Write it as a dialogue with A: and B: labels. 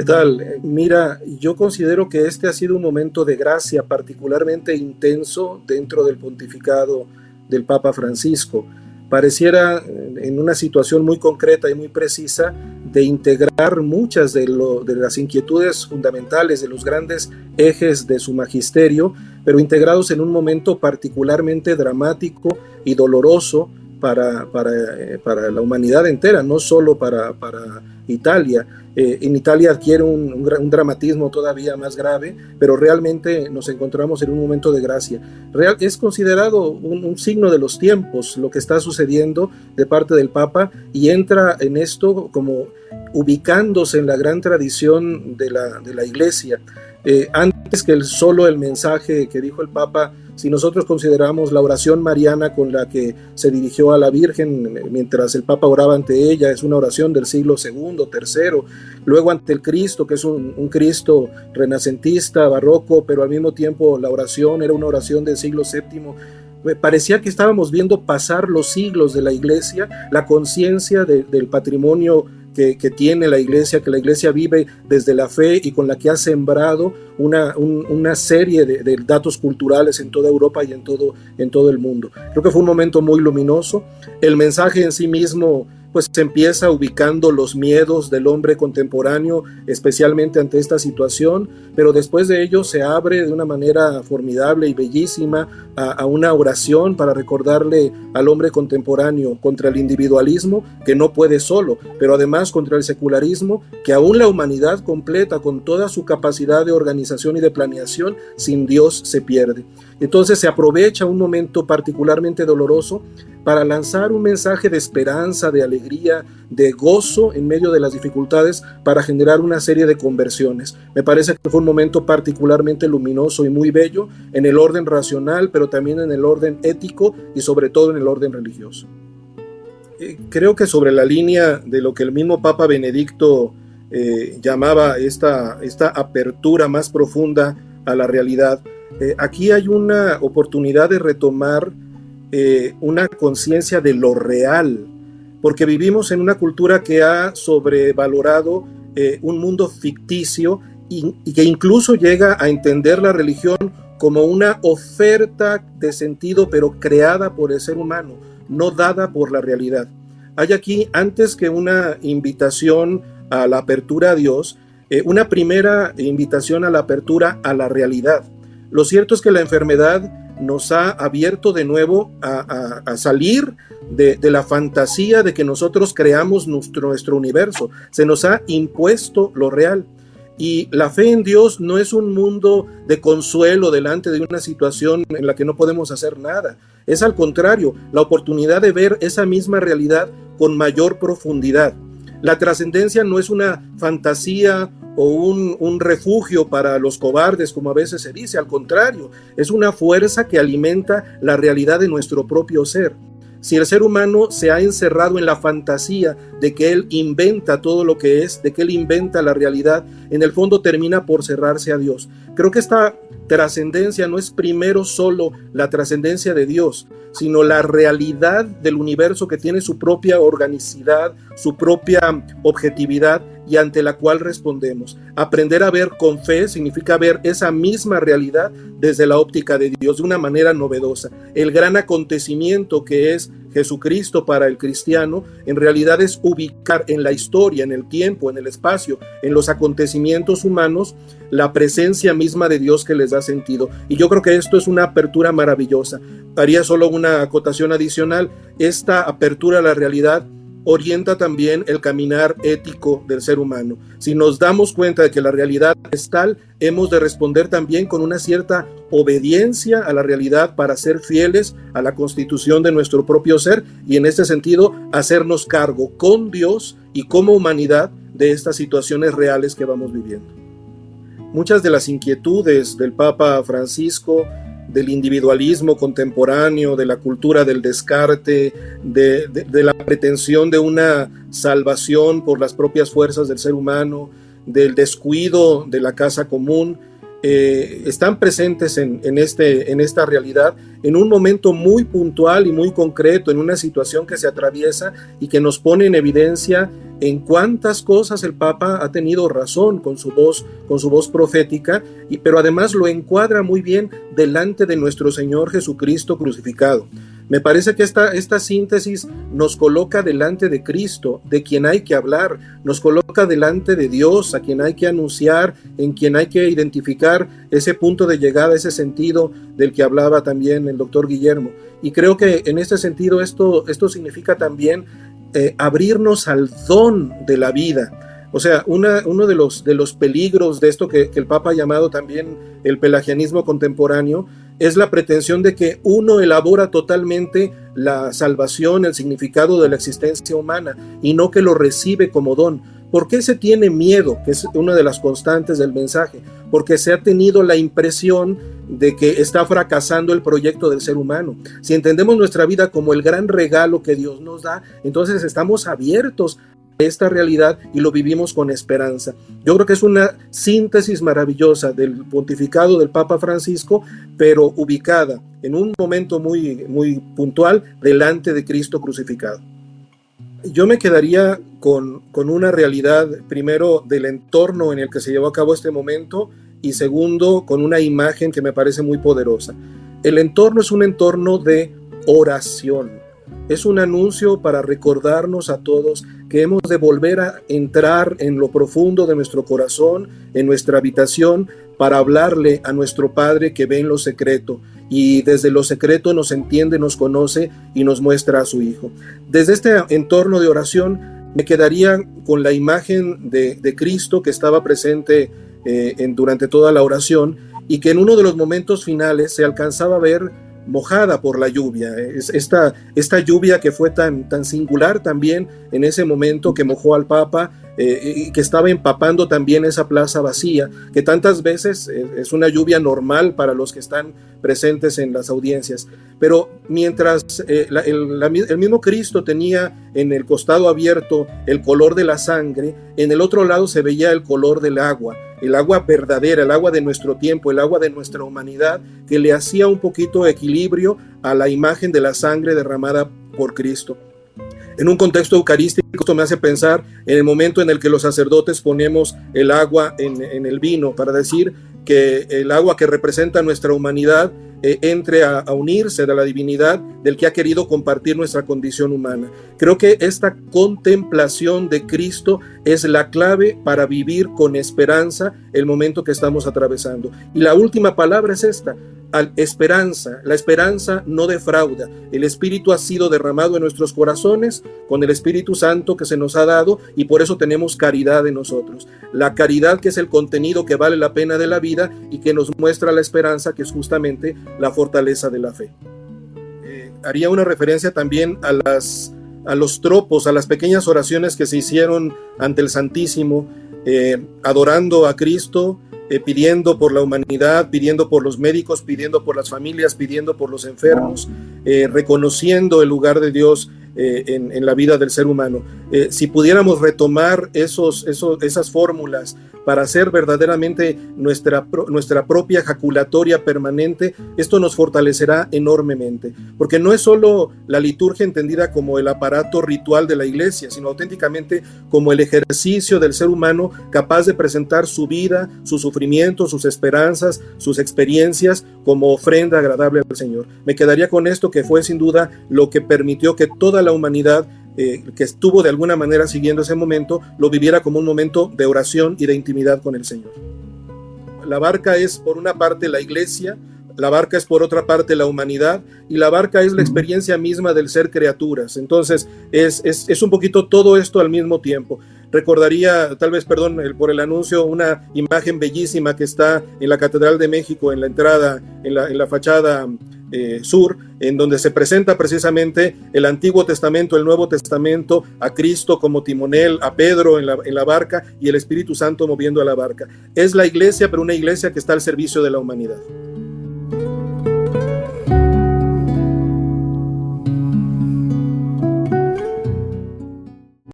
A: ¿Qué tal? Eh, mira, yo considero que este ha sido un momento de gracia particularmente intenso dentro del pontificado del Papa Francisco. Pareciera eh, en una situación muy concreta y muy precisa de integrar muchas de, de las inquietudes fundamentales, de los grandes ejes de su magisterio, pero integrados en un momento particularmente dramático y doloroso para, para, eh, para la humanidad entera, no solo para, para Italia. Eh, en Italia adquiere un, un, dramatismo todavía más grave, pero realmente nos encontramos en un momento de gracia. Real, es considerado un, un, signo de los tiempos lo que está sucediendo de parte del Papa y entra en esto como ubicándose en la gran tradición de la, de la Iglesia. Eh, antes que el, solo el mensaje que dijo el Papa, si nosotros consideramos la oración mariana con la que se dirigió a la Virgen mientras el Papa oraba ante ella, es una oración del siglo segundo, tercero, luego ante el Cristo, que es un, Cristo renacentista, barroco, pero al mismo tiempo la oración era una oración del siglo séptimo, parecía que estábamos viendo pasar los siglos de la iglesia, la conciencia de, del patrimonio que, tiene la iglesia, que la iglesia vive desde la fe y con la que ha sembrado una, un, una serie de, de, datos culturales en toda Europa y en todo, en todo el mundo. Creo que fue un momento muy luminoso. El mensaje en sí mismo pues empieza ubicando los miedos del hombre contemporáneo, especialmente ante esta situación, pero después de ello se abre de una manera formidable y bellísima a, a, una oración para recordarle al hombre contemporáneo contra el individualismo que no puede solo, pero además contra el secularismo, que aún la humanidad completa con toda su capacidad de organización y de planeación, sin Dios se pierde. Entonces se aprovecha un momento particularmente doloroso para lanzar un mensaje de esperanza, de alegría, de gozo en medio de las dificultades para generar una serie de conversiones. Me parece que fue un momento particularmente luminoso y muy bello en el orden racional, pero también en el orden ético y sobre todo en el orden religioso. Eh, creo que sobre la línea de lo que el mismo Papa Benedicto eh, llamaba esta, esta apertura más profunda a la realidad, eh, aquí hay una oportunidad de retomar eh, una conciencia de lo real, porque vivimos en una cultura que ha sobrevalorado eh, un mundo ficticio y, que incluso llega a entender la religión como una oferta de sentido, pero creada por el ser humano, no dada por la realidad. Hay aquí, antes que una invitación a la apertura a Dios, eh, una primera invitación a la apertura a la realidad. Lo cierto es que la enfermedad nos ha abierto de nuevo a, salir de, la fantasía de que nosotros creamos nuestro universo. Se nos ha impuesto lo real. Y la fe en Dios no es un mundo de consuelo delante de una situación en la que no podemos hacer nada. Es al contrario, la oportunidad de ver esa misma realidad con mayor profundidad. La trascendencia no es una fantasía o un, un, refugio para los cobardes, como a veces se dice, al contrario, es una fuerza que alimenta la realidad de nuestro propio ser. Si el ser humano se ha encerrado en la fantasía de que él inventa todo lo que es, de que él inventa la realidad, en el fondo termina por cerrarse a Dios. Creo que esta trascendencia no es primero solo la trascendencia de Dios, sino la realidad del universo que tiene su propia organicidad, su propia objetividad y ante la cual respondemos. Aprender a ver con fe significa ver esa misma realidad desde la óptica de Dios de una manera novedosa. El gran acontecimiento que es Jesucristo para el cristiano en realidad es ubicar en la historia, en el tiempo, en el espacio, en los acontecimientos humanos, la presencia misma de Dios que les da sentido. Y yo creo que esto es una apertura maravillosa. Haría solo una acotación adicional. Esta apertura a la realidad orienta también el caminar ético del ser humano. Si nos damos cuenta de que la realidad es tal, hemos de responder también con una cierta obediencia a la realidad para ser fieles a la constitución de nuestro propio ser y en este sentido hacernos cargo con Dios y como humanidad de estas situaciones reales que vamos viviendo. Muchas de las inquietudes del Papa Francisco del individualismo contemporáneo, de la cultura del descarte, de, la pretensión de una salvación por las propias fuerzas del ser humano, del descuido de la casa común, eh, están presentes en, en, este, en esta realidad en un momento muy puntual y muy concreto, en una situación que se atraviesa y que nos pone en evidencia en cuántas cosas el Papa ha tenido razón con su voz, con su voz profética, y, pero además lo encuadra muy bien delante de nuestro Señor Jesucristo crucificado. Me parece que esta, esta síntesis nos coloca delante de Cristo, de quien hay que hablar, nos coloca delante de Dios, a quien hay que anunciar, en quien hay que identificar ese punto de llegada, ese sentido del que hablaba también el doctor Guillermo. Y creo que en este sentido esto, esto significa también eh, abrirnos al don de la vida. O sea, uno de los, de los peligros de esto que, que el Papa ha llamado también el pelagianismo contemporáneo es la pretensión de que uno elabora totalmente la salvación, el significado de la existencia humana y no que lo recibe como don. ¿Por qué se tiene miedo? Que es una de las constantes del mensaje. Porque se ha tenido la impresión de que está fracasando el proyecto del ser humano. Si entendemos nuestra vida como el gran regalo que Dios nos da, entonces estamos abiertos esta realidad y lo vivimos con esperanza. Yo creo que es una síntesis maravillosa del pontificado del Papa Francisco, pero ubicada en un momento muy, muy puntual delante de Cristo crucificado. Yo me quedaría con, con una realidad, primero, del entorno en el que se llevó a cabo este momento y segundo, con una imagen que me parece muy poderosa. El entorno es un entorno de oración. Es un anuncio para recordarnos a todos que hemos de volver a entrar en lo profundo de nuestro corazón, en nuestra habitación, para hablarle a nuestro Padre que ve en lo secreto y desde lo secreto nos entiende, nos conoce y nos muestra a su Hijo. Desde este entorno de oración me quedaría con la imagen de, Cristo que estaba presente eh, durante toda la oración y que en uno de los momentos finales se alcanzaba a ver mojada por la lluvia. Esta, esta lluvia que fue tan, tan singular también en ese momento que mojó al Papa eh, y que estaba empapando también esa plaza vacía, que tantas veces eh, es una lluvia normal para los que están presentes en las audiencias. Pero mientras eh, el, el mismo Cristo tenía en el costado abierto el color de la sangre, en el otro lado se veía el color del agua el agua verdadera, el agua de nuestro tiempo, el agua de nuestra humanidad, que le hacía un poquito de equilibrio a la imagen de la sangre derramada por Cristo. En un contexto eucarístico, esto me hace pensar en el momento en el que los sacerdotes ponemos el agua en, en el vino para decir que el agua que representa nuestra humanidad eh, entre a, unirse de la divinidad del que ha querido compartir nuestra condición humana. Creo que esta contemplación de Cristo es la clave para vivir con esperanza el momento que estamos atravesando. Y la última palabra es esta, esperanza. La esperanza no defrauda. El Espíritu ha sido derramado en nuestros corazones con el Espíritu Santo que se nos ha dado y por eso tenemos caridad en nosotros. La caridad que es el contenido que vale la pena de la vida y que nos muestra la esperanza que es justamente la fortaleza de la fe. Eh, haría una referencia también a las a los tropos, a las pequeñas oraciones que se hicieron ante el Santísimo, eh, adorando a Cristo, eh, pidiendo por la humanidad, pidiendo por los médicos, pidiendo por las familias, pidiendo por los enfermos, eh, reconociendo el lugar de Dios eh, en, la vida del ser humano. si pudiéramos retomar esos, esos, esas fórmulas para hacer verdaderamente nuestra, nuestra propia jaculatoria permanente, esto nos fortalecerá enormemente, porque no es solo la liturgia entendida como el aparato ritual de la iglesia, sino auténticamente como el ejercicio del ser humano capaz de presentar su vida, su sufrimiento, sus esperanzas, sus experiencias como ofrenda agradable al Señor. Me quedaría con esto que fue sin duda lo que permitió que toda la humanidad eh, que estuvo de alguna manera siguiendo ese momento, lo viviera como un momento de oración y de intimidad con el Señor. La barca es por una parte la iglesia, la barca es por otra parte la humanidad y la barca es la experiencia misma del ser criaturas. Entonces es, es, es un poquito todo esto al mismo tiempo. Recordaría, tal vez, perdón por el anuncio, una imagen bellísima que está en la Catedral de México, en la entrada, en la, en la fachada eh, sur, en donde se presenta precisamente el Antiguo Testamento, el Nuevo Testamento, a Cristo como timonel, a Pedro en la, en la barca y el Espíritu Santo moviendo a la barca. Es la iglesia, pero una iglesia que está al servicio de la humanidad.